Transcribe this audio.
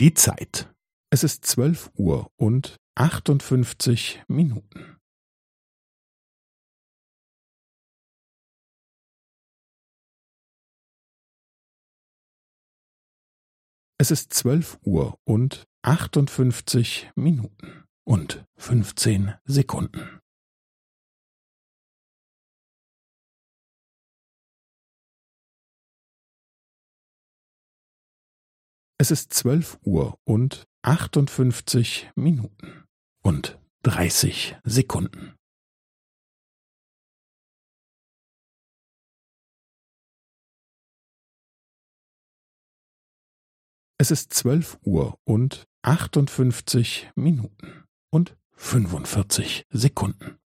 Die Zeit. Es ist zwölf Uhr und achtundfünfzig Minuten. Es ist zwölf Uhr und achtundfünfzig Minuten und fünfzehn Sekunden. Es ist zwölf Uhr und achtundfünfzig Minuten und dreißig Sekunden. Es ist zwölf Uhr und achtundfünfzig Minuten und fünfundvierzig Sekunden.